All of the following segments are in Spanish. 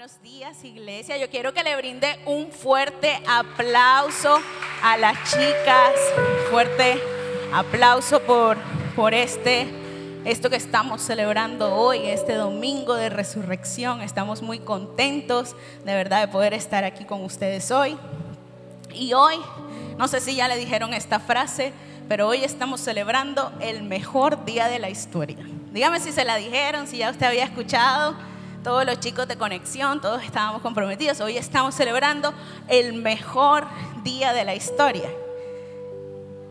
buenos días iglesia. Yo quiero que le brinde un fuerte aplauso a las chicas, fuerte aplauso por, por este, esto que estamos celebrando hoy, este domingo de resurrección. Estamos muy contentos de verdad de poder estar aquí con ustedes hoy. Y hoy, no sé si ya le dijeron esta frase, pero hoy estamos celebrando el mejor día de la historia. Dígame si se la dijeron, si ya usted había escuchado todos los chicos de conexión, todos estábamos comprometidos. Hoy estamos celebrando el mejor día de la historia.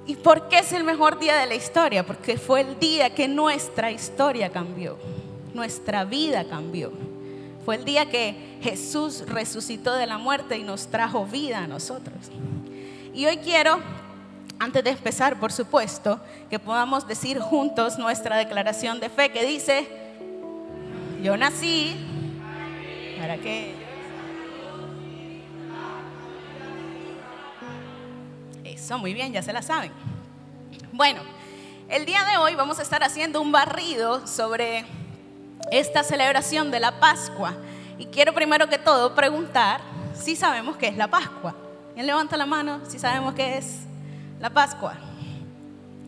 ¿Y por qué es el mejor día de la historia? Porque fue el día que nuestra historia cambió, nuestra vida cambió. Fue el día que Jesús resucitó de la muerte y nos trajo vida a nosotros. Y hoy quiero, antes de empezar, por supuesto, que podamos decir juntos nuestra declaración de fe que dice, yo nací para que Eso, muy bien, ya se la saben. Bueno, el día de hoy vamos a estar haciendo un barrido sobre esta celebración de la Pascua. Y quiero primero que todo preguntar si sabemos qué es la Pascua. ¿Quién levanta la mano si sabemos qué es la Pascua?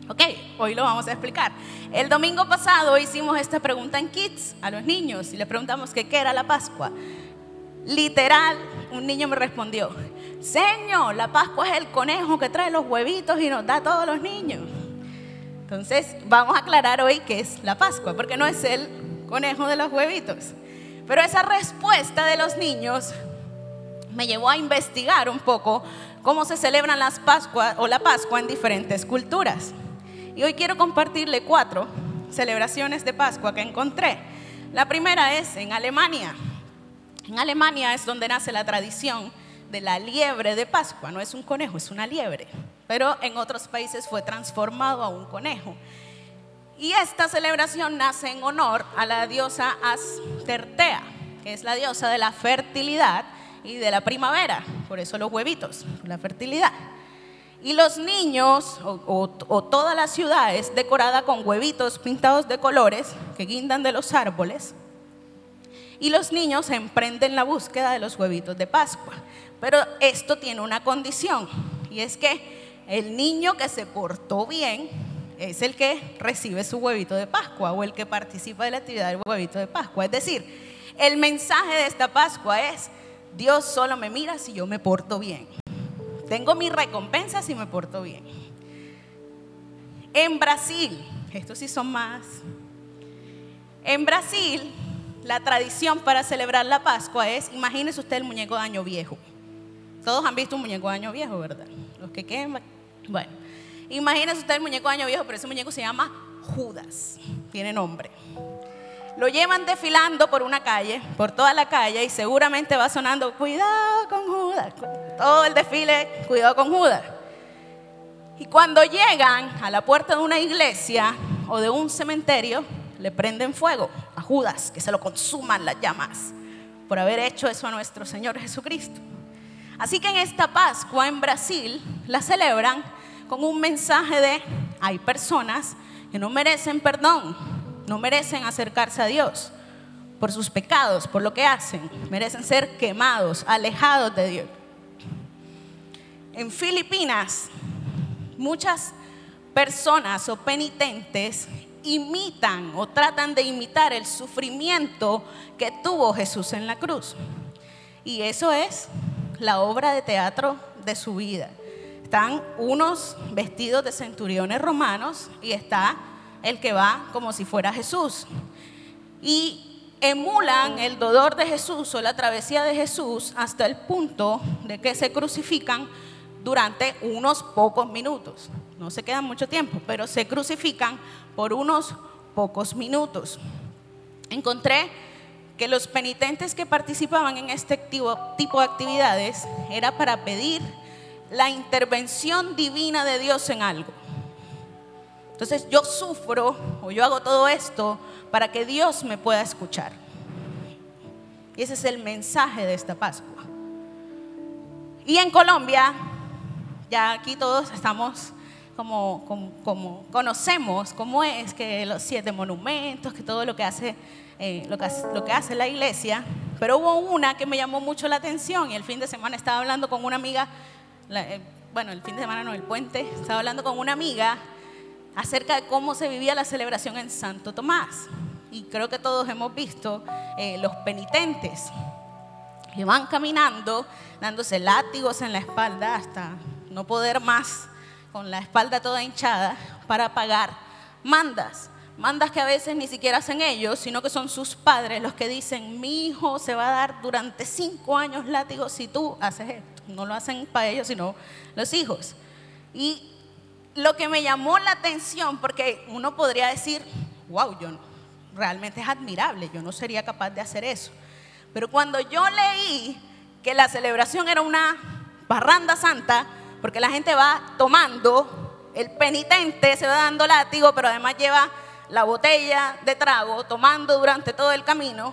Ok, hoy lo vamos a explicar. El domingo pasado hicimos esta pregunta en Kids a los niños y le preguntamos qué era la Pascua. Literal, un niño me respondió, Señor, la Pascua es el conejo que trae los huevitos y nos da a todos los niños. Entonces, vamos a aclarar hoy qué es la Pascua, porque no es el conejo de los huevitos. Pero esa respuesta de los niños me llevó a investigar un poco cómo se celebran las Pascuas o la Pascua en diferentes culturas. Y hoy quiero compartirle cuatro celebraciones de Pascua que encontré. La primera es en Alemania. En Alemania es donde nace la tradición de la liebre de Pascua. No es un conejo, es una liebre. Pero en otros países fue transformado a un conejo. Y esta celebración nace en honor a la diosa Astertea, que es la diosa de la fertilidad y de la primavera. Por eso los huevitos, la fertilidad. Y los niños o, toda la ciudad es decorada con huevitos pintados de colores que guindan de los árboles. Y los niños emprenden la búsqueda de los huevitos de Pascua. Pero esto tiene una condición y es que el niño que se portó bien es el que recibe su huevito de Pascua o el que participa de la actividad del huevito de Pascua. Es decir, el mensaje de esta Pascua es, Dios solo me mira si yo me porto bien. Tengo mi recompensa si me porto bien. En Brasil, estos sí son más. En Brasil, la tradición para celebrar la Pascua es, imagínese usted el muñeco de año viejo. Todos han visto un muñeco de año viejo, ¿verdad? Los que queman. Bueno, imagínese usted el muñeco de año viejo, pero ese muñeco se llama Judas. Tiene nombre. Lo llevan desfilando por una calle, por toda la calle, y seguramente va sonando, cuidado con Judas. Todo el desfile, cuidado con Judas. Y cuando llegan a la puerta de una iglesia o de un cementerio, le prenden fuego a Judas, que se lo consuman las llamas, por haber hecho eso a nuestro Señor Jesucristo. Así que en esta Pascua en Brasil la celebran con un mensaje de, hay personas que no merecen perdón, no merecen acercarse a Dios por sus pecados, por lo que hacen. Merecen ser quemados, alejados de Dios. En Filipinas, muchas personas o penitentes imitan o tratan de imitar el sufrimiento que tuvo Jesús en la cruz. Y eso es la obra de teatro de su vida. Están unos vestidos de centuriones romanos y está el que va como si fuera Jesús. Y emulan el dolor de Jesús o la travesía de Jesús hasta el punto de que se crucifican durante unos pocos minutos. No se quedan mucho tiempo, pero se crucifican por unos pocos minutos. Encontré que los penitentes que participaban en este tipo de actividades era para pedir la intervención divina de Dios en algo. Entonces yo sufro o yo hago todo esto para que Dios me pueda escuchar. Y ese es el mensaje de esta Pascua. Y en Colombia, ya aquí todos estamos como, como, conocemos cómo es que los siete monumentos, que todo lo que hace, eh, lo que hace la iglesia, pero hubo una que me llamó mucho la atención y el fin de semana estaba hablando con una amiga, eh, bueno, el fin de semana no, el puente, estaba hablando con una amiga acerca de cómo se vivía la celebración en Santo Tomás. Y creo que todos hemos visto eh, los penitentes que van caminando, dándose látigos en la espalda hasta no poder más, con la espalda toda hinchada, para pagar mandas. Mandas que a veces ni siquiera hacen ellos, sino que son sus padres los que dicen, mi hijo se va a dar durante cinco años látigo si tú haces esto. No lo hacen para ellos, sino los hijos. Y lo que me llamó la atención, porque uno podría decir, wow, yo realmente es admirable, yo no sería capaz de hacer eso. Pero cuando yo leí que la celebración era una parranda santa, porque la gente va tomando, el penitente se va dando látigo, pero además lleva la botella de trago, tomando durante todo el camino.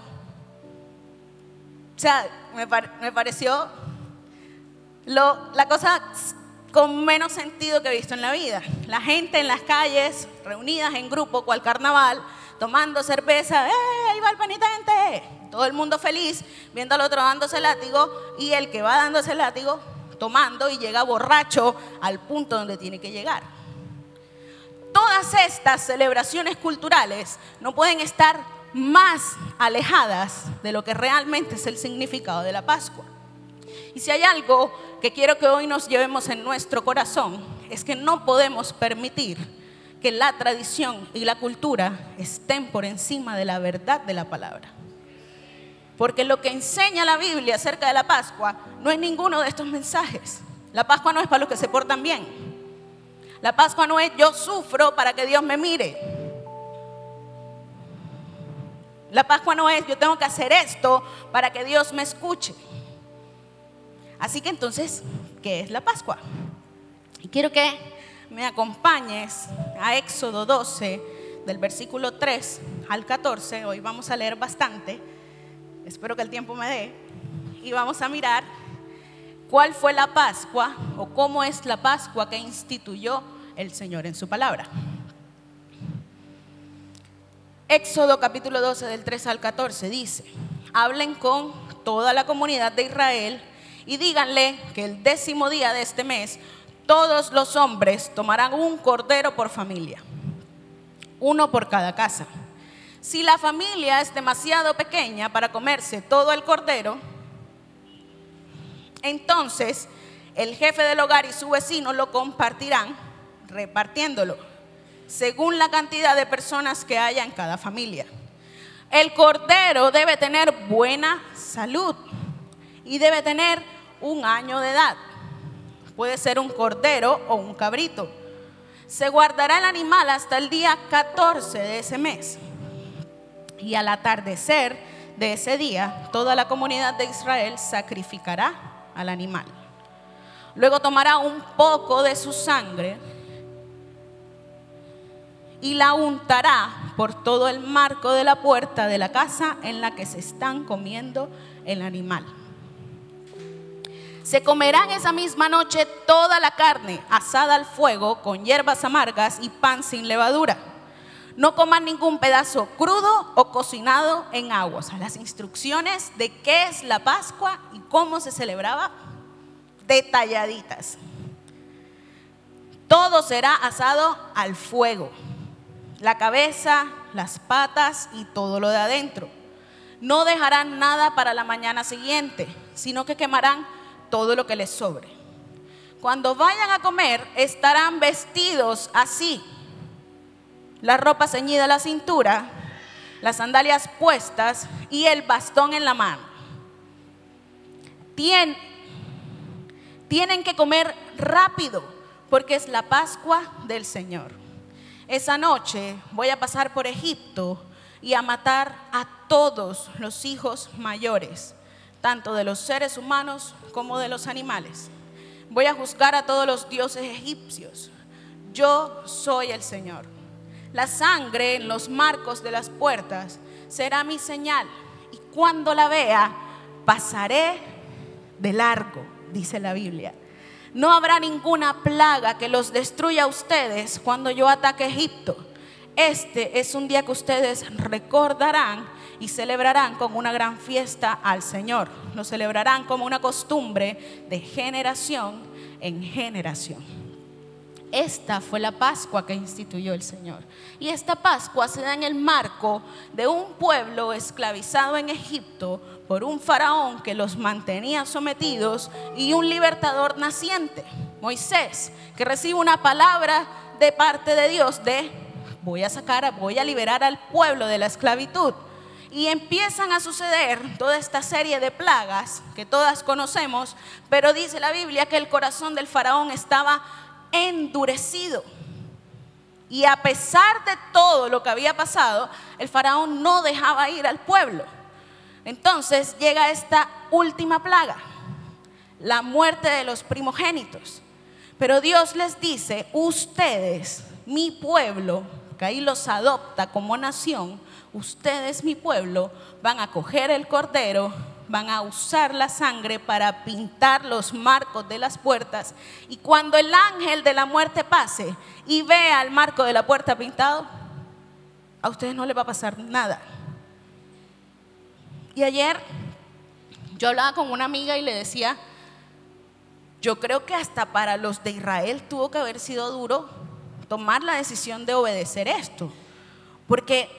O sea, me, pareció la cosa con menos sentido que he visto en la vida. La gente en las calles, reunidas en grupo, cual carnaval, tomando cerveza, ¡eh, ahí va el penitente! Todo el mundo feliz, viendo al otro dándose látigo, y el que va dándose látigo, tomando y llega borracho al punto donde tiene que llegar. Todas estas celebraciones culturales no pueden estar más alejadas de lo que realmente es el significado de la Pascua. Y si hay algo que quiero que hoy nos llevemos en nuestro corazón, es que no podemos permitir que la tradición y la cultura estén por encima de la verdad de la palabra. Porque lo que enseña la Biblia acerca de la Pascua no es ninguno de estos mensajes. La Pascua no es para los que se portan bien. La Pascua no es yo sufro para que Dios me mire. La Pascua no es yo tengo que hacer esto para que Dios me escuche. Así que entonces, ¿qué es la Pascua? Y quiero que me acompañes a Éxodo 12, del versículo 3 al 14. Hoy vamos a leer bastante. Espero que el tiempo me dé. Y vamos a mirar cuál fue la Pascua o cómo es la Pascua que instituyó el Señor en su palabra. Éxodo capítulo 12 del 3 al 14 dice, hablen con toda la comunidad de Israel y díganle que el décimo día de este mes todos los hombres tomarán un cordero por familia, uno por cada casa. Si la familia es demasiado pequeña para comerse todo el cordero, entonces el jefe del hogar y su vecino lo compartirán repartiéndolo según la cantidad de personas que haya en cada familia. El cordero debe tener buena salud y debe tener un año de edad. Puede ser un cordero o un cabrito. Se guardará el animal hasta el día 14 de ese mes. Y al atardecer de ese día, toda la comunidad de Israel sacrificará al animal. Luego tomará un poco de su sangre y la untará por todo el marco de la puerta de la casa en la que se están comiendo el animal. Se comerán esa misma noche toda la carne asada al fuego con hierbas amargas y pan sin levadura. No coman ningún pedazo crudo o cocinado en agua. Las instrucciones de qué es la Pascua y cómo se celebraba, detalladitas. Todo será asado al fuego. La cabeza, las patas y todo lo de adentro. No dejarán nada para la mañana siguiente, sino que quemarán todo lo que les sobre. Cuando vayan a comer, estarán vestidos así. La ropa ceñida a la cintura, las sandalias puestas y el bastón en la mano. tienen que comer rápido porque es la Pascua del Señor. Esa noche voy a pasar por Egipto y a matar a todos los hijos mayores tanto de los seres humanos como de los animales. Voy a juzgar a todos los dioses egipcios. Yo soy el Señor. La sangre en los marcos de las puertas será mi señal y cuando la vea pasaré de largo, dice la Biblia. No habrá ninguna plaga que los destruya a ustedes cuando yo ataque Egipto. Este es un día que ustedes recordarán y celebrarán como una gran fiesta al Señor. Lo celebrarán como una costumbre de generación en generación. Esta fue la Pascua que instituyó el Señor. Y esta Pascua se da en el marco de un pueblo esclavizado en Egipto por un faraón que los mantenía sometidos y un libertador naciente, Moisés, que recibe una palabra de parte de Dios de voy a sacar, voy a liberar al pueblo de la esclavitud. Y empiezan a suceder toda esta serie de plagas que todas conocemos, pero dice la Biblia que el corazón del faraón estaba endurecido. Y a pesar de todo lo que había pasado, el faraón no dejaba ir al pueblo. Entonces llega esta última plaga, la muerte de los primogénitos. Pero Dios les dice, ustedes, mi pueblo, que ahí los adopta como nación, ustedes, mi pueblo, van a coger el cordero van a usar la sangre para pintar los marcos de las puertas. Y cuando el ángel de la muerte pase y vea el marco de la puerta pintado, a ustedes no les va a pasar nada. Y ayer yo hablaba con una amiga y le decía, yo creo que hasta para los de Israel tuvo que haber sido duro tomar la decisión de obedecer esto. Porque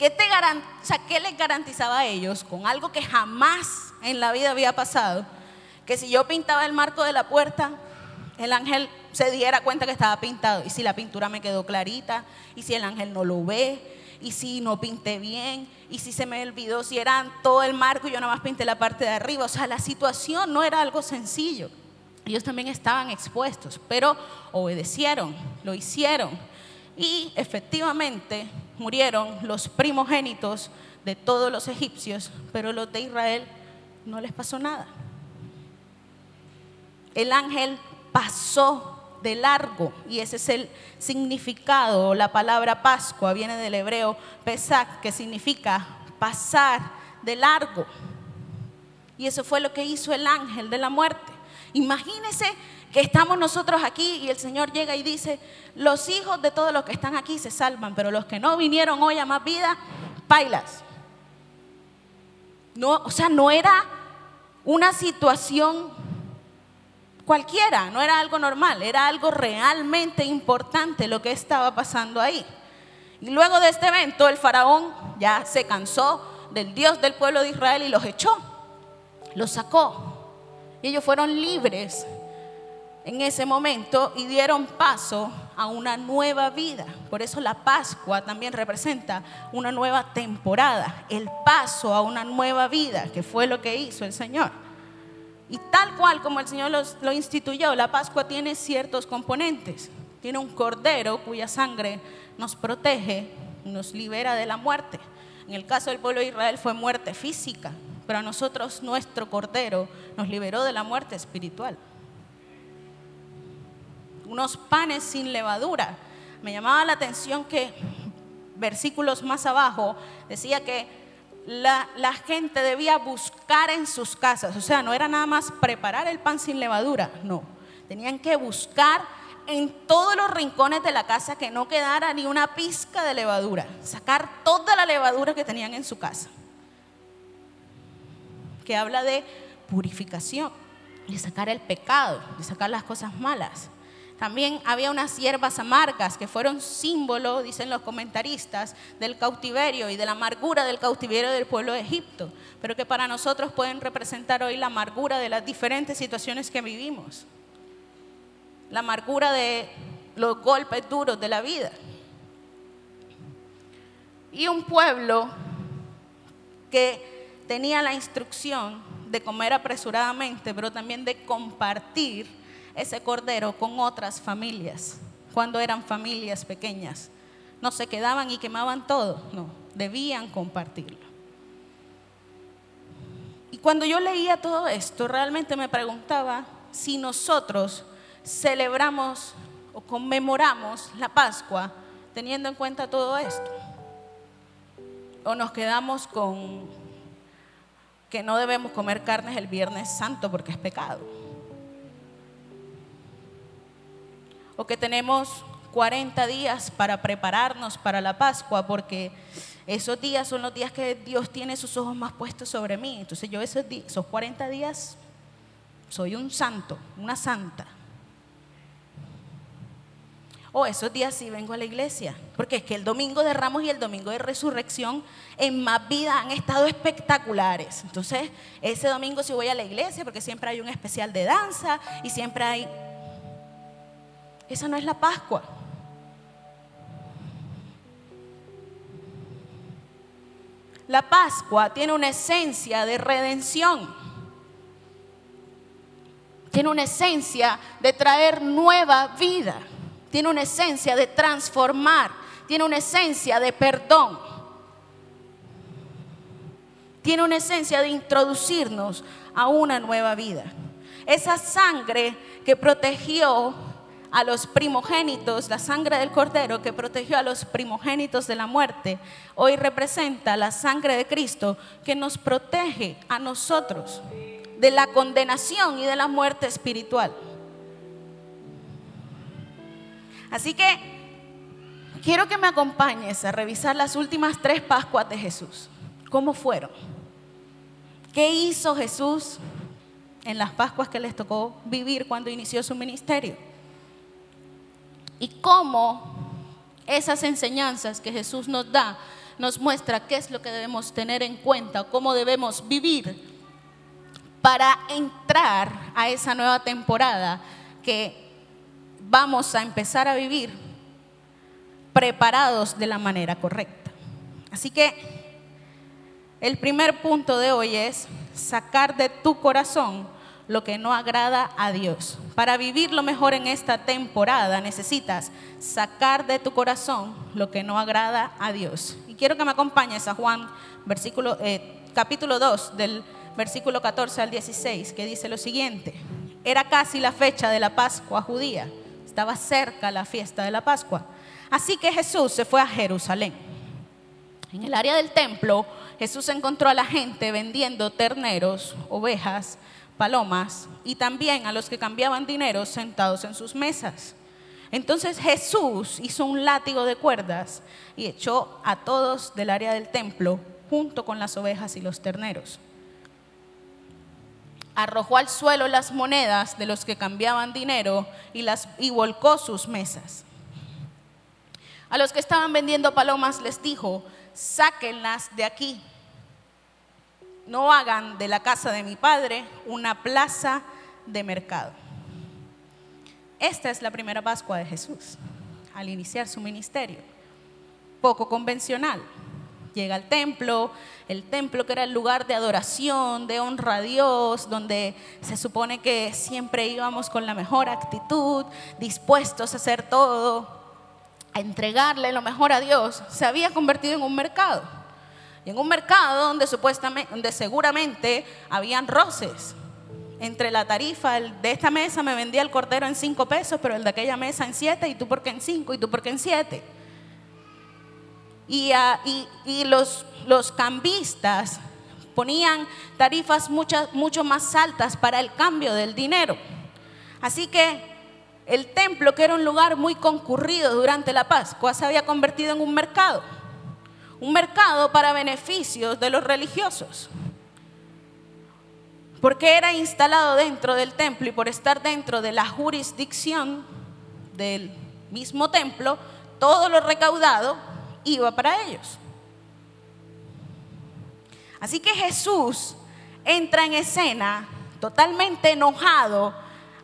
¿Qué, te ¿Qué les garantizaba a ellos con algo que jamás en la vida había pasado? Que si yo pintaba el marco de la puerta, el ángel se diera cuenta que estaba pintado. Y si la pintura me quedó clarita, y si el ángel no lo ve, y si no pinté bien, y si se me olvidó, si era todo el marco y yo nada más pinté la parte de arriba. O sea, la situación no era algo sencillo. Ellos también estaban expuestos, pero obedecieron, lo hicieron. Y efectivamente murieron los primogénitos de todos los egipcios, pero los de Israel no les pasó nada. El ángel pasó de largo y ese es el significado. La palabra Pascua viene del hebreo Pesach, que significa pasar de largo. Y eso fue lo que hizo el ángel de la muerte. Imagínese que estamos nosotros aquí y el Señor llega y dice, los hijos de todos los que están aquí se salvan, pero los que no vinieron hoy a más vida, bailas. No, o sea, no era una situación cualquiera, no era algo normal, era algo realmente importante lo que estaba pasando ahí. Y luego de este evento, el faraón ya se cansó del Dios del pueblo de Israel y los echó, los sacó. Y ellos fueron libres en ese momento y dieron paso a una nueva vida. Por eso la Pascua también representa una nueva temporada, el paso a una nueva vida, que fue lo que hizo el Señor. Y tal cual como el Señor lo instituyó, la Pascua tiene ciertos componentes. Tiene un cordero cuya sangre nos protege, nos libera de la muerte. En el caso del pueblo de Israel fue muerte física, pero a nosotros nuestro cordero nos liberó de la muerte espiritual unos panes sin levadura. Me llamaba la atención que versículos más abajo decía que la, la, gente debía buscar en sus casas, o sea, no era nada más preparar el pan sin levadura, no, tenían que buscar en todos los rincones de la casa que no quedara ni una pizca de levadura, sacar toda la levadura que tenían en su casa, que habla de purificación, de sacar el pecado, de sacar las cosas malas. También había unas hierbas amargas que fueron símbolo, dicen los comentaristas, del cautiverio y de la amargura del cautiverio del pueblo de Egipto, pero que para nosotros pueden representar hoy la amargura de las diferentes situaciones que vivimos, la amargura de los golpes duros de la vida. Y un pueblo que tenía la instrucción de comer apresuradamente, pero también de compartir ese cordero con otras familias, cuando eran familias pequeñas. No se quedaban y quemaban todo, no, debían compartirlo. Y cuando yo leía todo esto, realmente me preguntaba si nosotros celebramos o conmemoramos la Pascua teniendo en cuenta todo esto. O nos quedamos con que no debemos comer carnes el Viernes Santo porque es pecado. O que tenemos 40 días para prepararnos para la Pascua, porque esos días son los días que Dios tiene sus ojos más puestos sobre mí. Entonces yo esos, esos 40 días soy un santo, una santa. O esos días sí vengo a la iglesia, porque es que el domingo de Ramos y el domingo de Resurrección en más vida han estado espectaculares. Entonces, ese domingo sí voy a la iglesia, porque siempre hay un especial de danza y siempre hay... Esa no es la Pascua. La Pascua tiene una esencia de redención. Tiene una esencia de traer nueva vida. Tiene una esencia de transformar. Tiene una esencia de perdón. Tiene una esencia de introducirnos a una nueva vida. Esa sangre que protegió a los primogénitos, la sangre del cordero que protegió a los primogénitos de la muerte, hoy representa la sangre de Cristo que nos protege a nosotros de la condenación y de la muerte espiritual. Así que quiero que me acompañes a revisar las últimas tres Pascuas de Jesús. ¿Cómo fueron? ¿Qué hizo Jesús en las Pascuas que les tocó vivir cuando inició su ministerio? Y cómo esas enseñanzas que Jesús nos da nos muestra qué es lo que debemos tener en cuenta, cómo debemos vivir para entrar a esa nueva temporada que vamos a empezar a vivir preparados de la manera correcta. Así que el primer punto de hoy es sacar de tu corazón lo que no agrada a Dios. Para vivir lo mejor en esta temporada necesitas sacar de tu corazón lo que no agrada a Dios. Y quiero que me acompañes a Juan, eh, capítulo 2, del versículo 14 al 16, que dice lo siguiente. Era casi la fecha de la Pascua judía, estaba cerca la fiesta de la Pascua. Así que Jesús se fue a Jerusalén. En el área del templo, Jesús encontró a la gente vendiendo terneros, ovejas, palomas y también a los que cambiaban dinero sentados en sus mesas. Entonces Jesús hizo un látigo de cuerdas y echó a todos del área del templo junto con las ovejas y los terneros. Arrojó al suelo las monedas de los que cambiaban dinero y, las, y volcó sus mesas. A los que estaban vendiendo palomas les dijo, sáquenlas de aquí no hagan de la casa de mi padre una plaza de mercado. Esta es la primera Pascua de Jesús, al iniciar su ministerio. Poco convencional. Llega al templo, el templo que era el lugar de adoración, de honra a Dios, donde se supone que siempre íbamos con la mejor actitud, dispuestos a hacer todo, a entregarle lo mejor a Dios, se había convertido en un mercado en un mercado donde supuestamente, donde seguramente habían roces entre la tarifa, de esta mesa me vendía el cordero en cinco pesos, pero el de aquella mesa en siete, y tú porque en cinco, y tú porque en siete. Y, ah, y, los, cambistas ponían tarifas mucho más altas para el cambio del dinero. Así que el templo, que era un lugar muy concurrido durante la Pascua, se había convertido en un mercado un mercado para beneficios de los religiosos. Porque era instalado dentro del templo y por estar dentro de la jurisdicción del mismo templo, todo lo recaudado iba para ellos. Así que Jesús entra en escena totalmente enojado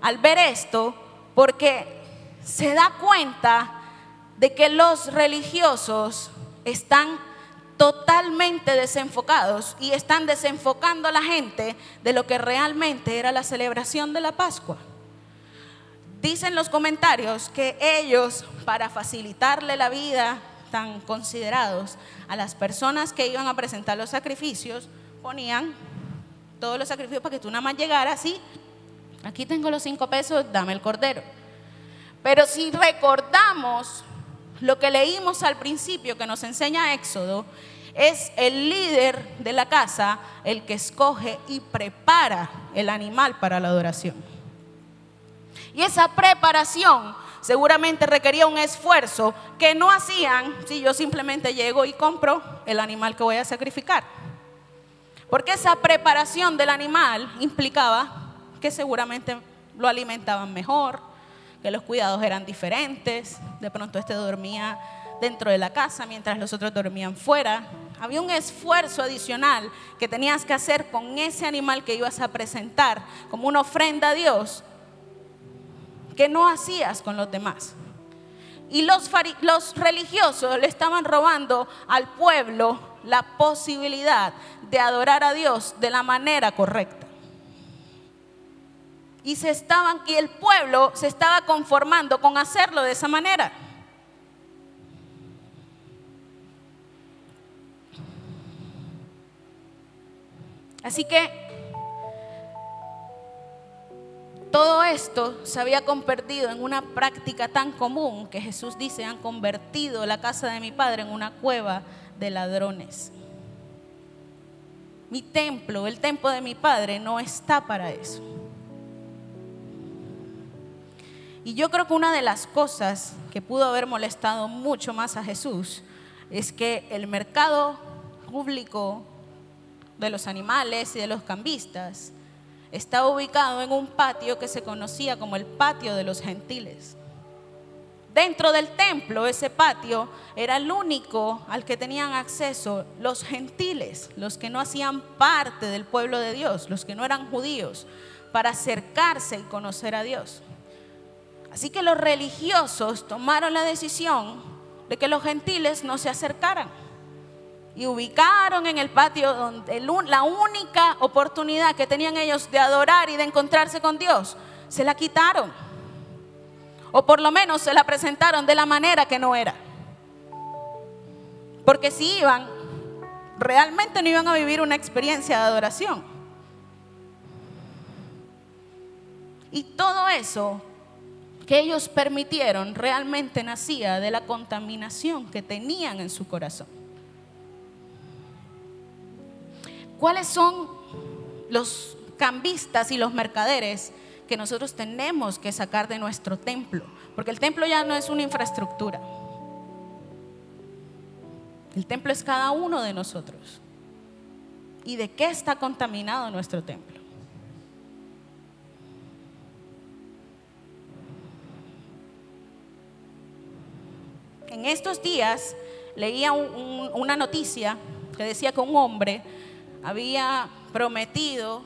al ver esto porque se da cuenta de que los religiosos están totalmente desenfocados y están desenfocando a la gente de lo que realmente era la celebración de la Pascua. Dicen los comentarios que ellos, para facilitarle la vida tan considerados a las personas que iban a presentar los sacrificios, ponían todos los sacrificios para que tú nada más llegaras y aquí tengo los cinco pesos, dame el cordero. Pero si recordamos lo que leímos al principio que nos enseña Éxodo es el líder de la casa el que escoge y prepara el animal para la adoración. Y esa preparación seguramente requería un esfuerzo que no hacían si yo simplemente llego y compro el animal que voy a sacrificar. Porque esa preparación del animal implicaba que seguramente lo alimentaban mejor, que los cuidados eran diferentes, de pronto este dormía dentro de la casa mientras los otros dormían fuera. Había un esfuerzo adicional que tenías que hacer con ese animal que ibas a presentar como una ofrenda a Dios que no hacías con los demás. Y los, los religiosos le estaban robando al pueblo la posibilidad de adorar a Dios de la manera correcta. Y se estaban y el pueblo se estaba conformando con hacerlo de esa manera. Así que todo esto se había convertido en una práctica tan común que Jesús dice, han convertido la casa de mi padre en una cueva de ladrones. Mi templo, el templo de mi padre, no está para eso. Y yo creo que una de las cosas que pudo haber molestado mucho más a Jesús es que el mercado público de los animales y de los cambistas, estaba ubicado en un patio que se conocía como el patio de los gentiles. Dentro del templo, ese patio era el único al que tenían acceso los gentiles, los que no hacían parte del pueblo de Dios, los que no eran judíos, para acercarse y conocer a Dios. Así que los religiosos tomaron la decisión de que los gentiles no se acercaran y ubicaron en el patio donde la única oportunidad que tenían ellos de adorar y de encontrarse con Dios, se la quitaron. O por lo menos se la presentaron de la manera que no era. Porque si iban, realmente no iban a vivir una experiencia de adoración. Y todo eso que ellos permitieron realmente nacía de la contaminación que tenían en su corazón. ¿Cuáles son los cambistas y los mercaderes que nosotros tenemos que sacar de nuestro templo? Porque el templo ya no es una infraestructura. El templo es cada uno de nosotros. ¿Y de qué está contaminado nuestro templo? Estos días leía una noticia que decía que un hombre había prometido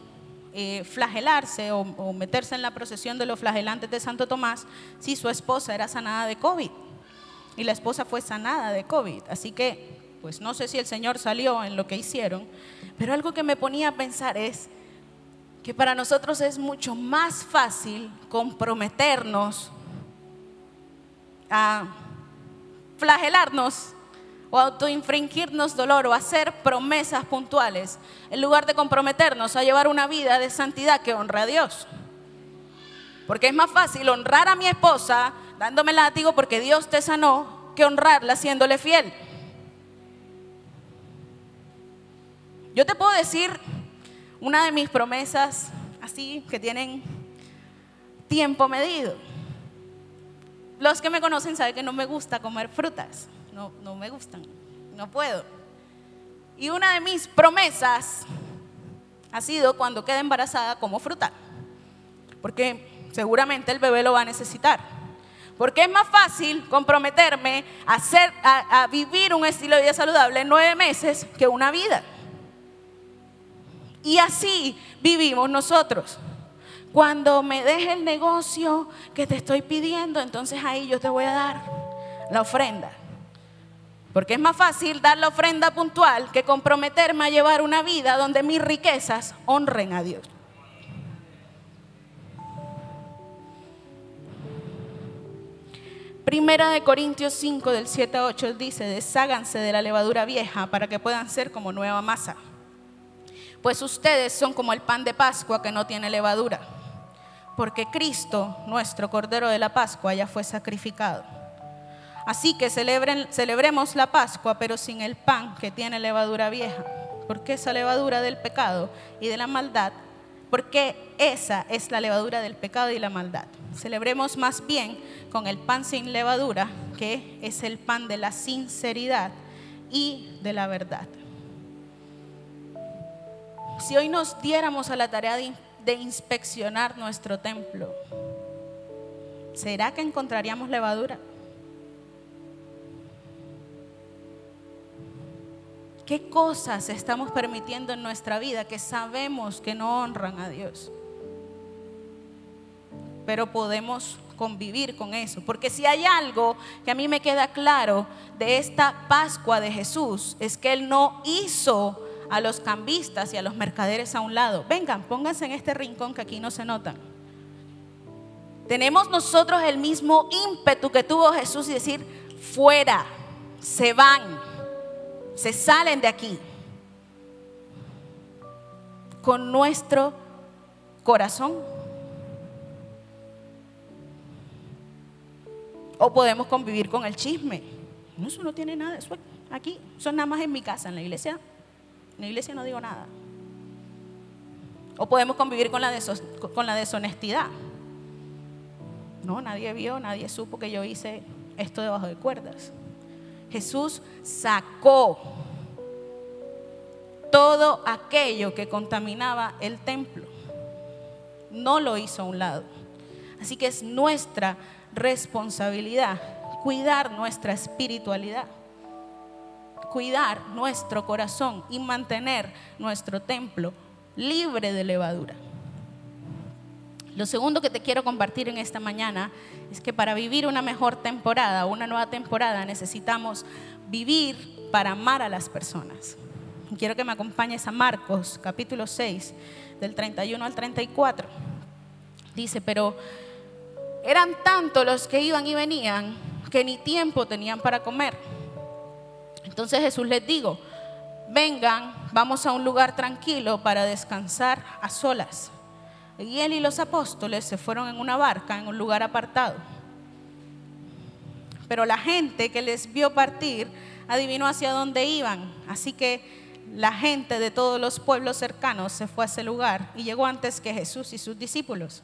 eh, flagelarse o, meterse en la procesión de los flagelantes de Santo Tomás si su esposa era sanada de COVID. Y la esposa fue sanada de COVID. Así que, pues no sé si el Señor salió en lo que hicieron, pero algo que me ponía a pensar es que para nosotros es mucho más fácil comprometernos a flagelarnos o autoinfringirnos dolor o hacer promesas puntuales, en lugar de comprometernos a llevar una vida de santidad que honra a Dios. Porque es más fácil honrar a mi esposa dándome látigo porque Dios te sanó que honrarla siéndole fiel. Yo te puedo decir una de mis promesas así que tienen tiempo medido. Los que me conocen saben que no me gusta comer frutas no, no me gustan, no puedo. Y una de mis promesas ha sido cuando quede embarazada como fruta, porque seguramente el bebé lo va a necesitar. Porque es más fácil comprometerme a, hacer, a, a vivir un estilo de vida saludable nueve meses que una vida. Y así vivimos nosotros. Cuando me deje el negocio que te estoy pidiendo, entonces ahí yo te voy a dar la ofrenda. Porque es más fácil dar la ofrenda puntual que comprometerme a llevar una vida donde mis riquezas honren a Dios. Primera de Corintios 5 del 7 a 8 dice, desháganse de la levadura vieja para que puedan ser como nueva masa. Pues ustedes son como el pan de Pascua que no tiene levadura, porque Cristo, nuestro Cordero de la Pascua, ya fue sacrificado. Así que celebremos la Pascua, pero sin el pan que tiene levadura vieja, porque esa levadura del pecado y de la maldad porque esa es la levadura del pecado y la maldad. Celebremos más bien con el pan sin levadura, que es el pan de la sinceridad y de la verdad. Si hoy nos diéramos a la tarea de, de inspeccionar nuestro templo, ¿será que encontraríamos levadura? ¿Qué cosas estamos permitiendo en nuestra vida que sabemos que no honran a Dios? Pero podemos convivir con eso. Porque si hay algo que a mí me queda claro de esta Pascua de Jesús, es que Él no hizo a los cambistas y a los mercaderes a un lado. Vengan, pónganse en este rincón que aquí no se notan. Tenemos nosotros el mismo ímpetu que tuvo Jesús y decir, fuera, se van se salen de aquí con nuestro corazón. O podemos convivir con el chisme. Eso no tiene nada, eso aquí, son nada más en mi casa, en la iglesia. En la iglesia no digo nada. O podemos convivir con la, con la deshonestidad. No, nadie vio, nadie supo que yo hice esto debajo de cuerdas. Jesús sacó todo aquello que contaminaba el templo. No lo hizo a un lado. Así que es nuestra responsabilidad cuidar nuestra espiritualidad, cuidar nuestro corazón y mantener nuestro templo libre de levadura. Lo segundo que te quiero compartir en esta mañana es que para vivir una mejor temporada, una nueva temporada, necesitamos vivir para amar a las personas. Quiero que me acompañes a Marcos, capítulo 6, del 31 al 34. Dice, pero eran tantos los que iban y venían que ni tiempo tenían para comer. Entonces Jesús les dijo, vengan, vamos a un lugar tranquilo para descansar a solas. Y él y los apóstoles se fueron en una barca en un lugar apartado. Pero la gente que les vio partir adivinó hacia dónde iban. Así que la gente de todos los pueblos cercanos se fue a ese lugar y llegó antes que Jesús y sus discípulos.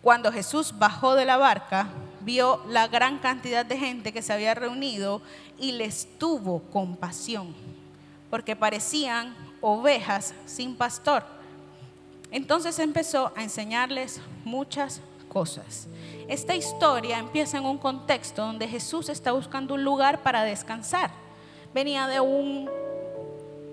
Cuando Jesús bajó de la barca, vio la gran cantidad de gente que se había reunido y les tuvo compasión, porque parecían ovejas sin pastor entonces empezó a enseñarles muchas cosas. Esta historia empieza en un contexto donde Jesús está buscando un lugar para descansar. Venía de un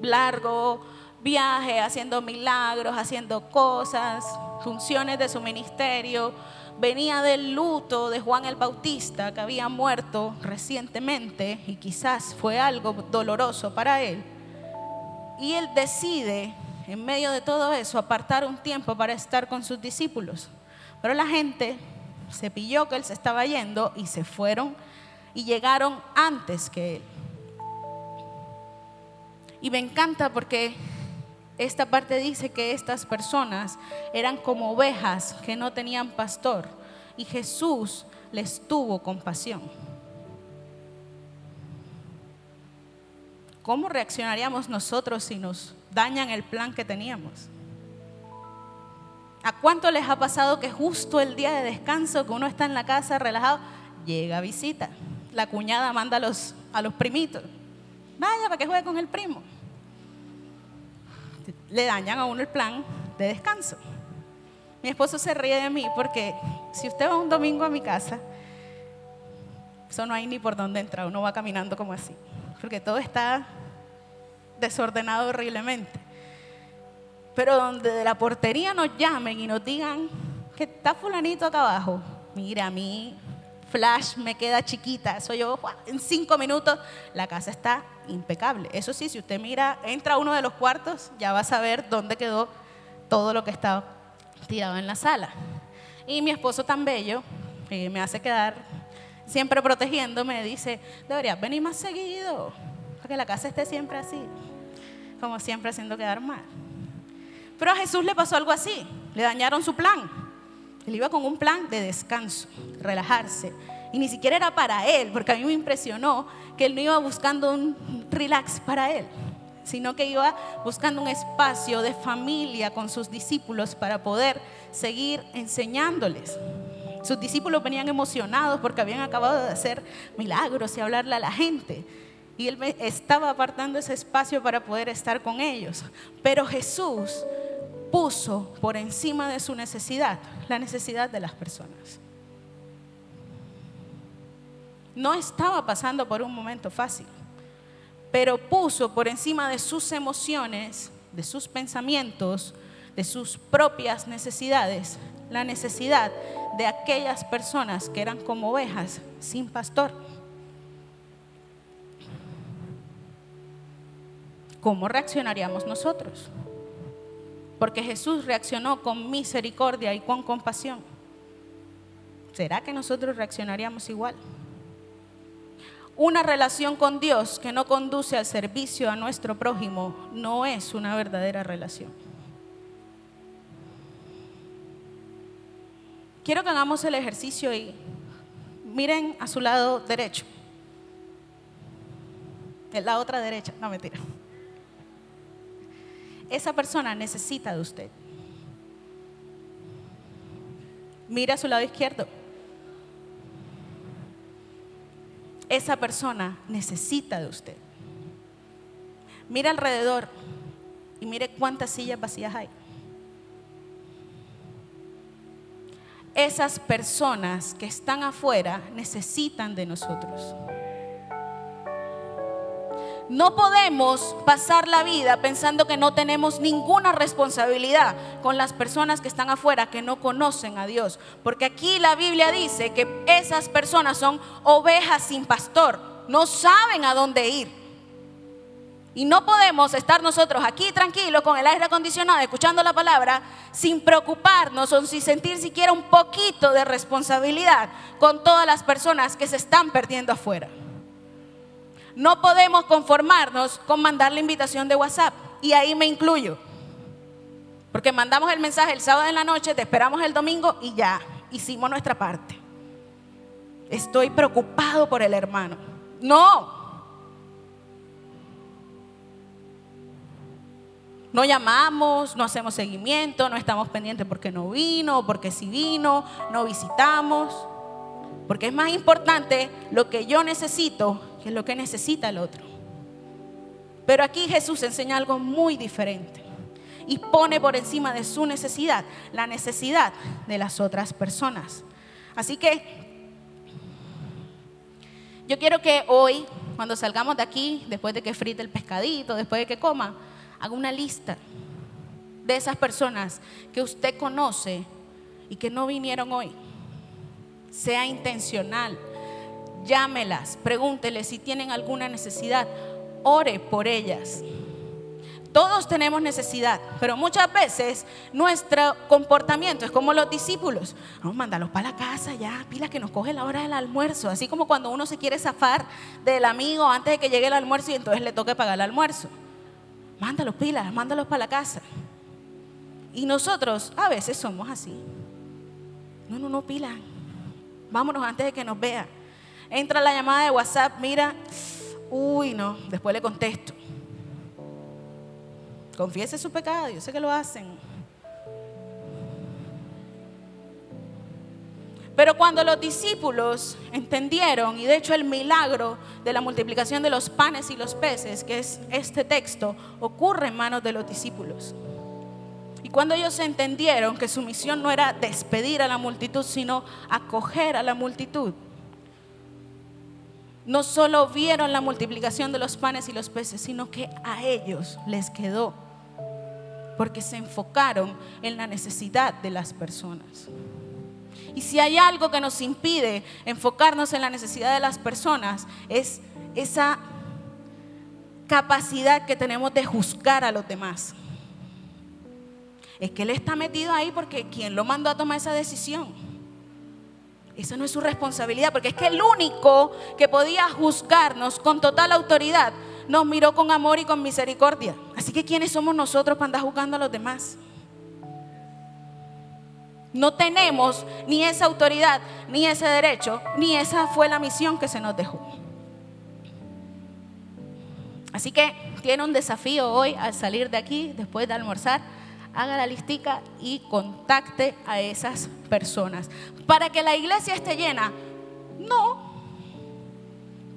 largo viaje haciendo milagros, haciendo cosas, funciones de su ministerio. Venía del luto de Juan el Bautista que había muerto recientemente y quizás fue algo doloroso para él. Y él decide en medio de todo eso, apartar un tiempo para estar con sus discípulos. Pero la gente se pilló que él se estaba yendo y se fueron y llegaron antes que él. Y me encanta porque esta parte dice que estas personas eran como ovejas que no tenían pastor y Jesús les tuvo compasión. ¿Cómo reaccionaríamos nosotros si nos dañan el plan que teníamos. ¿A cuánto les ha pasado que justo el día de descanso, que uno está en la casa relajado, llega visita? La cuñada manda a los, a los primitos. Vaya para que juegue con el primo. Le dañan a uno el plan de descanso. Mi esposo se ríe de mí porque si usted va un domingo a mi casa, eso no hay ni por dónde entrar, uno va caminando como así, porque todo está desordenado horriblemente. Pero donde de la portería nos llamen y nos digan que está fulanito acá abajo, mira, a mí flash me queda chiquita, soy yo, en cinco minutos la casa está impecable. Eso sí, si usted mira, entra a uno de los cuartos, ya va a saber dónde quedó todo lo que está tirado en la sala. Y mi esposo tan bello, que me hace quedar siempre protegiéndome, dice, deberías venir más seguido, para que la casa esté siempre así como siempre haciendo quedar mal. Pero a Jesús le pasó algo así, le dañaron su plan. Él iba con un plan de descanso, relajarse. Y ni siquiera era para él, porque a mí me impresionó que él no iba buscando un relax para él, sino que iba buscando un espacio de familia con sus discípulos para poder seguir enseñándoles. Sus discípulos venían emocionados porque habían acabado de hacer milagros y hablarle a la gente. Y él estaba apartando ese espacio para poder estar con ellos. Pero Jesús puso por encima de su necesidad la necesidad de las personas. No estaba pasando por un momento fácil, pero puso por encima de sus emociones, de sus pensamientos, de sus propias necesidades, la necesidad de aquellas personas que eran como ovejas sin pastor. ¿Cómo reaccionaríamos nosotros? Porque Jesús reaccionó con misericordia y con compasión. ¿Será que nosotros reaccionaríamos igual? Una relación con Dios que no conduce al servicio a nuestro prójimo no es una verdadera relación. Quiero que hagamos el ejercicio y miren a su lado derecho. En la otra derecha, no mentira esa persona necesita de usted. Mira a su lado izquierdo. Esa persona necesita de usted. Mira alrededor y mire cuántas sillas vacías hay. Esas personas que están afuera necesitan de nosotros. No podemos pasar la vida pensando que no tenemos ninguna responsabilidad con las personas que están afuera que no conocen a Dios. Porque aquí la Biblia dice que esas personas son ovejas sin pastor, no saben a dónde ir. Y no podemos estar nosotros aquí tranquilos con el aire acondicionado, escuchando la palabra, sin preocuparnos o sin sentir siquiera un poquito de responsabilidad con todas las personas que se están perdiendo afuera. No podemos conformarnos con mandar la invitación de WhatsApp. Y ahí me incluyo. Porque mandamos el mensaje el sábado en la noche, te esperamos el domingo y ya, hicimos nuestra parte. Estoy preocupado por el hermano. No. No llamamos, no hacemos seguimiento, no estamos pendientes porque no vino, porque si vino, no visitamos. Porque es más importante lo que yo necesito que es lo que necesita el otro. Pero aquí Jesús enseña algo muy diferente y pone por encima de su necesidad la necesidad de las otras personas. Así que yo quiero que hoy, cuando salgamos de aquí, después de que frite el pescadito, después de que coma, haga una lista de esas personas que usted conoce y que no vinieron hoy. Sea intencional llámelas, pregúntele si tienen alguna necesidad, ore por ellas. Todos tenemos necesidad, pero muchas veces nuestro comportamiento es como los discípulos. Vamos, mándalos para la casa ya, pila que nos coge la hora del almuerzo. Así como cuando uno se quiere zafar del amigo antes de que llegue el almuerzo y entonces le toque pagar el almuerzo. Mándalos pilas, mándalos para la casa. Y nosotros a veces somos así. No, no, no, pila. Vámonos antes de que nos vea. Entra la llamada de WhatsApp, mira, uy, no, después le contesto. Confiese su pecado, yo sé que lo hacen. Pero cuando los discípulos entendieron, y de hecho el milagro de la multiplicación de los panes y los peces, que es este texto, ocurre en manos de los discípulos. Y cuando ellos entendieron que su misión no era despedir a la multitud, sino acoger a la multitud, no solo vieron la multiplicación de los panes y los peces, sino que a ellos les quedó, porque se enfocaron en la necesidad de las personas. Y si hay algo que nos impide enfocarnos en la necesidad de las personas, es esa capacidad que tenemos de juzgar a los demás. Es que Él está metido ahí porque quien lo mandó a tomar esa decisión. Esa no es su responsabilidad, porque es que el único que podía juzgarnos con total autoridad nos miró con amor y con misericordia. Así que ¿quiénes somos nosotros para andar juzgando a los demás? No tenemos ni esa autoridad, ni ese derecho, ni esa fue la misión que se nos dejó. Así que tiene un desafío hoy al salir de aquí, después de almorzar, haga la listica y contacte a esas personas. Para que la iglesia esté llena, no.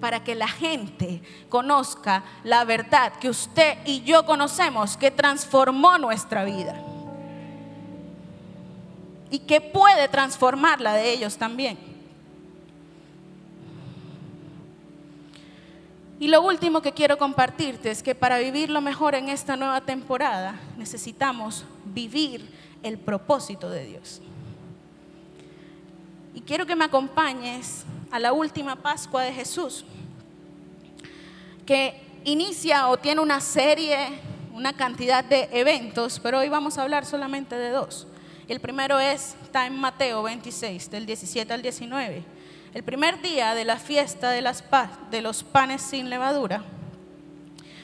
Para que la gente conozca la verdad que usted y yo conocemos, que transformó nuestra vida. Y que puede transformar la de ellos también. Y lo último que quiero compartirte es que para vivir lo mejor en esta nueva temporada necesitamos vivir el propósito de Dios. Y quiero que me acompañes a la última Pascua de Jesús, que inicia o tiene una serie, una cantidad de eventos, pero hoy vamos a hablar solamente de dos. El primero es, está en Mateo 26, del 17 al 19 el primer día de la fiesta de, los panes sin levadura,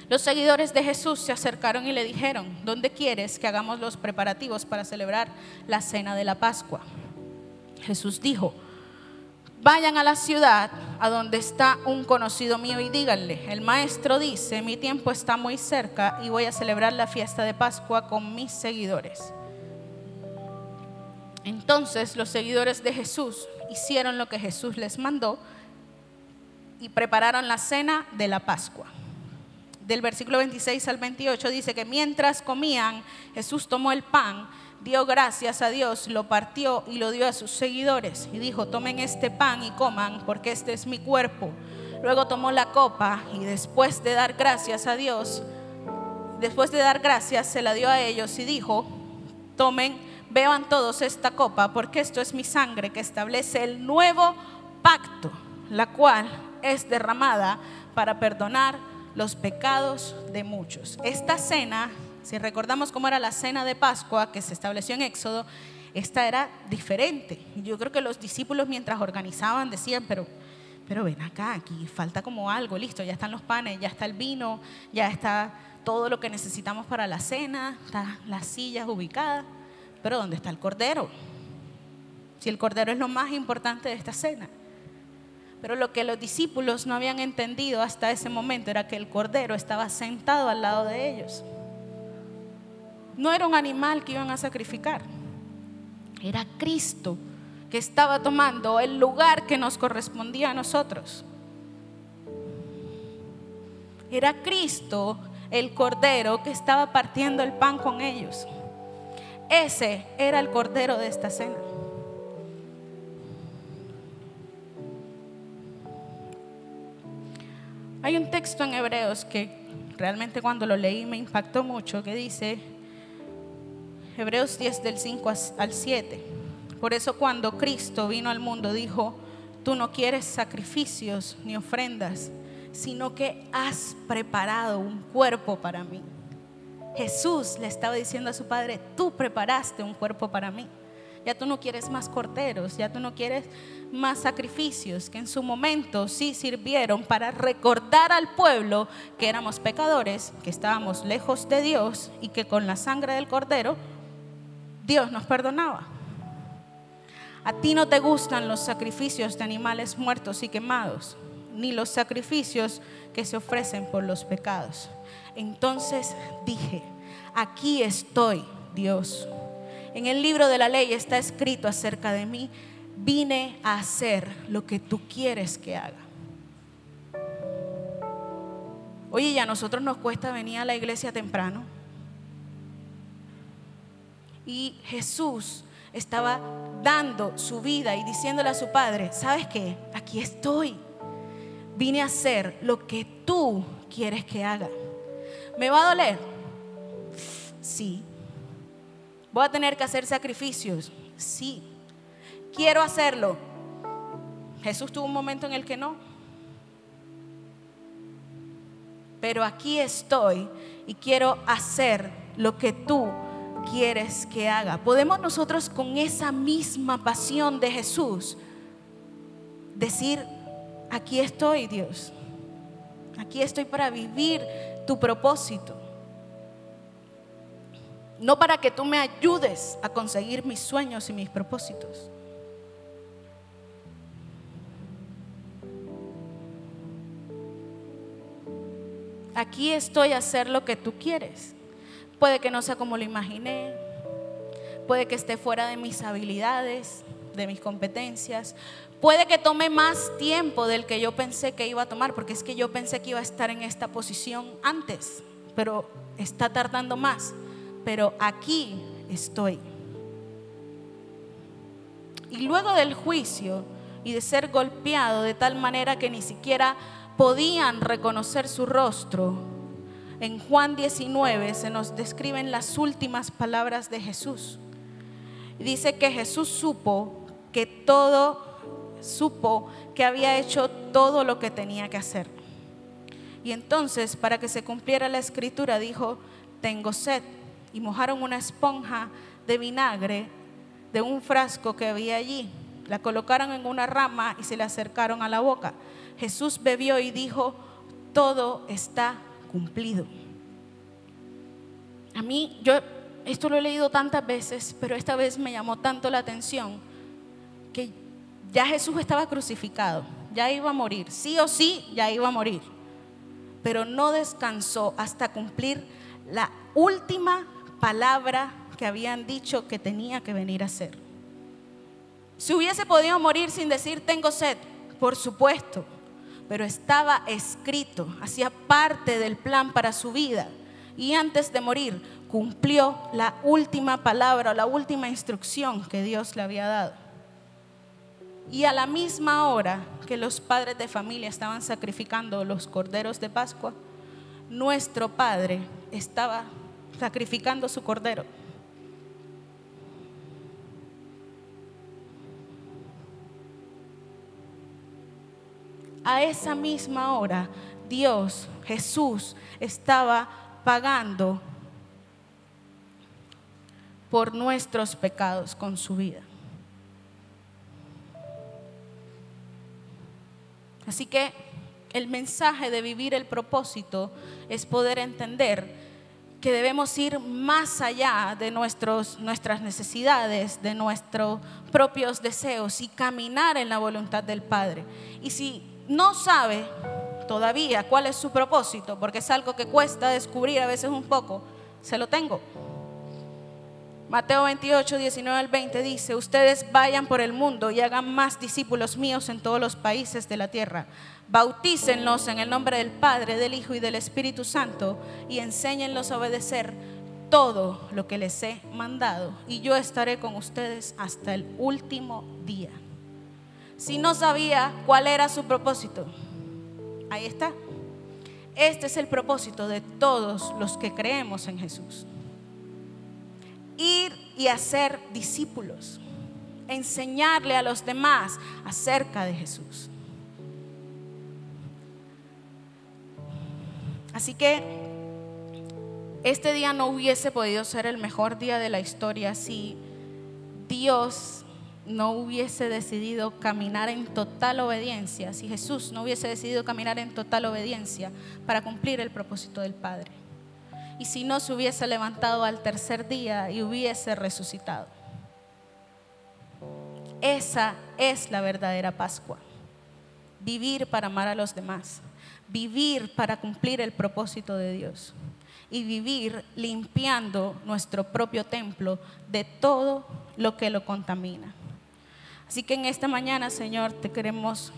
los seguidores de Jesús se acercaron y le dijeron, ¿dónde quieres que hagamos los preparativos para celebrar la cena de la Pascua? Jesús dijo, vayan a la ciudad a donde está un conocido mío y díganle, el maestro dice, mi tiempo está muy cerca y voy a celebrar la fiesta de Pascua con mis seguidores. Entonces los seguidores de Jesús hicieron lo que Jesús les mandó y prepararon la cena de la Pascua. Del versículo 26 al 28 dice que mientras comían, Jesús tomó el pan, dio gracias a Dios, lo partió y lo dio a sus seguidores y dijo, tomen este pan y coman porque este es mi cuerpo. Luego tomó la copa y después de dar gracias a Dios, después de dar gracias, se la dio a ellos y dijo, tomen beban todos esta copa, porque esto es mi sangre que establece el nuevo pacto, la cual es derramada para perdonar los pecados de muchos. Esta cena, si recordamos cómo era la cena de Pascua que se estableció en Éxodo, esta era diferente. Yo creo que los discípulos mientras organizaban decían, pero, pero ven acá, aquí falta como algo, listo, ya están los panes, ya está el vino, ya está todo lo que necesitamos para la cena, están las sillas ubicadas. Pero ¿dónde está el cordero? Si el cordero es lo más importante de esta cena. Pero lo que los discípulos no habían entendido hasta ese momento era que el cordero estaba sentado al lado de ellos. No era un animal que iban a sacrificar. Era Cristo que estaba tomando el lugar que nos correspondía a nosotros. Era Cristo el cordero que estaba partiendo el pan con ellos. Ese era el cordero de esta cena. Hay un texto en Hebreos que realmente cuando lo leí me impactó mucho, que dice, Hebreos 10 del 5 al 7, por eso cuando Cristo vino al mundo dijo, tú no quieres sacrificios ni ofrendas, sino que has preparado un cuerpo para mí. Jesús le estaba diciendo a su padre, tú preparaste un cuerpo para mí. Ya tú no quieres más corderos, ya tú no quieres más sacrificios que en su momento sí sirvieron para recordar al pueblo que éramos pecadores, que estábamos lejos de Dios y que con la sangre del cordero Dios nos perdonaba. A ti no te gustan los sacrificios de animales muertos y quemados, ni los sacrificios que se ofrecen por los pecados. Entonces dije, aquí estoy, Dios. En el libro de la ley está escrito acerca de mí, vine a hacer lo que tú quieres que haga. Oye, ya a nosotros nos cuesta venir a la iglesia temprano. Y Jesús estaba dando su vida y diciéndole a su padre, ¿sabes qué? Aquí estoy. Vine a hacer lo que tú quieres que haga. ¿Me va a doler? Sí. ¿Voy a tener que hacer sacrificios? Sí. ¿Quiero hacerlo? Jesús tuvo un momento en el que no. Pero aquí estoy y quiero hacer lo que tú quieres que haga. Podemos nosotros con esa misma pasión de Jesús decir, aquí estoy Dios. Aquí estoy para vivir tu propósito. No para que tú me ayudes a conseguir mis sueños y mis propósitos. aquí estoy a hacer lo que tú quieres. Puede que no sea como lo imaginé, puede que esté fuera de mis habilidades, de mis competencias, puede que tome más tiempo del que yo pensé que iba a tomar, porque es que yo pensé que iba a estar en esta posición antes, pero está tardando más, pero aquí estoy. Y luego del juicio y de ser golpeado de tal manera que ni siquiera podían reconocer su rostro, en Juan 19 se nos describen las últimas palabras de Jesús. Dice que Jesús supo que todo, supo que había hecho todo lo que tenía que hacer. Y entonces, para que se cumpliera la escritura, dijo, tengo sed. Y mojaron una esponja de vinagre de un frasco que había allí. La colocaron en una rama y se le acercaron a la boca. Jesús bebió y dijo, todo está cumplido. A mí, yo esto lo he leído tantas veces, pero esta vez me llamó tanto la atención que ya Jesús estaba crucificado, ya iba a morir, sí o sí, ya iba a morir, pero no descansó hasta cumplir la última palabra que habían dicho que tenía que venir a ser. Si hubiese podido morir sin decir tengo sed, por supuesto, pero estaba escrito, hacía parte del plan para su vida. Y antes de morir cumplió la última palabra, la última instrucción que Dios le había dado. Y a la misma hora que los padres de familia estaban sacrificando los corderos de Pascua, nuestro Padre estaba sacrificando su cordero. a esa misma hora Dios, Jesús, estaba pagando por nuestros pecados con su vida. Así que el mensaje de vivir el propósito es poder entender que debemos ir más allá de nuestros, nuestras necesidades, de nuestros propios deseos y caminar en la voluntad del Padre. Y si no sabe todavía cuál es su propósito, porque es algo que cuesta descubrir a veces un poco, se lo tengo. Mateo 28, 19 al 20 dice, ustedes vayan por el mundo y hagan más discípulos míos en todos los países de la tierra. Bautícenlos en el nombre del Padre, del Hijo y del Espíritu Santo y enséñenlos a obedecer todo lo que les he mandado. Y yo estaré con ustedes hasta el último día si no sabía cuál era su propósito? Ahí está. Este es el propósito de todos los que creemos en Jesús. Ir y hacer discípulos. Enseñarle a los demás acerca de Jesús. Así que este día no hubiese podido ser el mejor día de la historia si Dios no hubiese decidido caminar en total obediencia, si Jesús no hubiese decidido caminar en total obediencia para cumplir el propósito del Padre. Y si no se hubiese levantado al tercer día y hubiese resucitado. Esa es la verdadera Pascua. Vivir para amar a los demás. Vivir para cumplir el propósito de Dios. Y vivir limpiando nuestro propio templo de todo lo que lo contamina. Así que en esta mañana, Señor, te queremos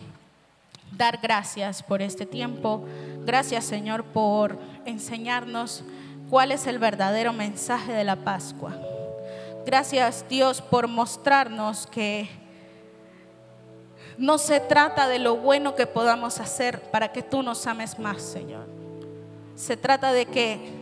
dar gracias por este tiempo. Gracias, Señor, por enseñarnos cuál es el verdadero mensaje de la Pascua. Gracias, Dios, por mostrarnos que no se trata de lo bueno que podamos hacer para que tú nos ames más, Señor. Se trata de que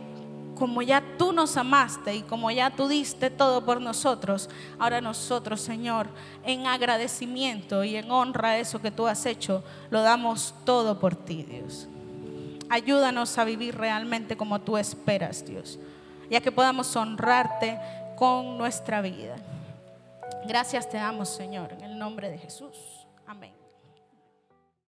como ya tú nos amaste y como ya tú diste todo por nosotros, ahora nosotros, Señor, en agradecimiento y en honra a eso que tú has hecho, lo damos todo por ti, Dios. Ayúdanos a vivir realmente como tú esperas, Dios, ya que podamos honrarte con nuestra vida. Gracias te damos, Señor, en el nombre de Jesús. Amén.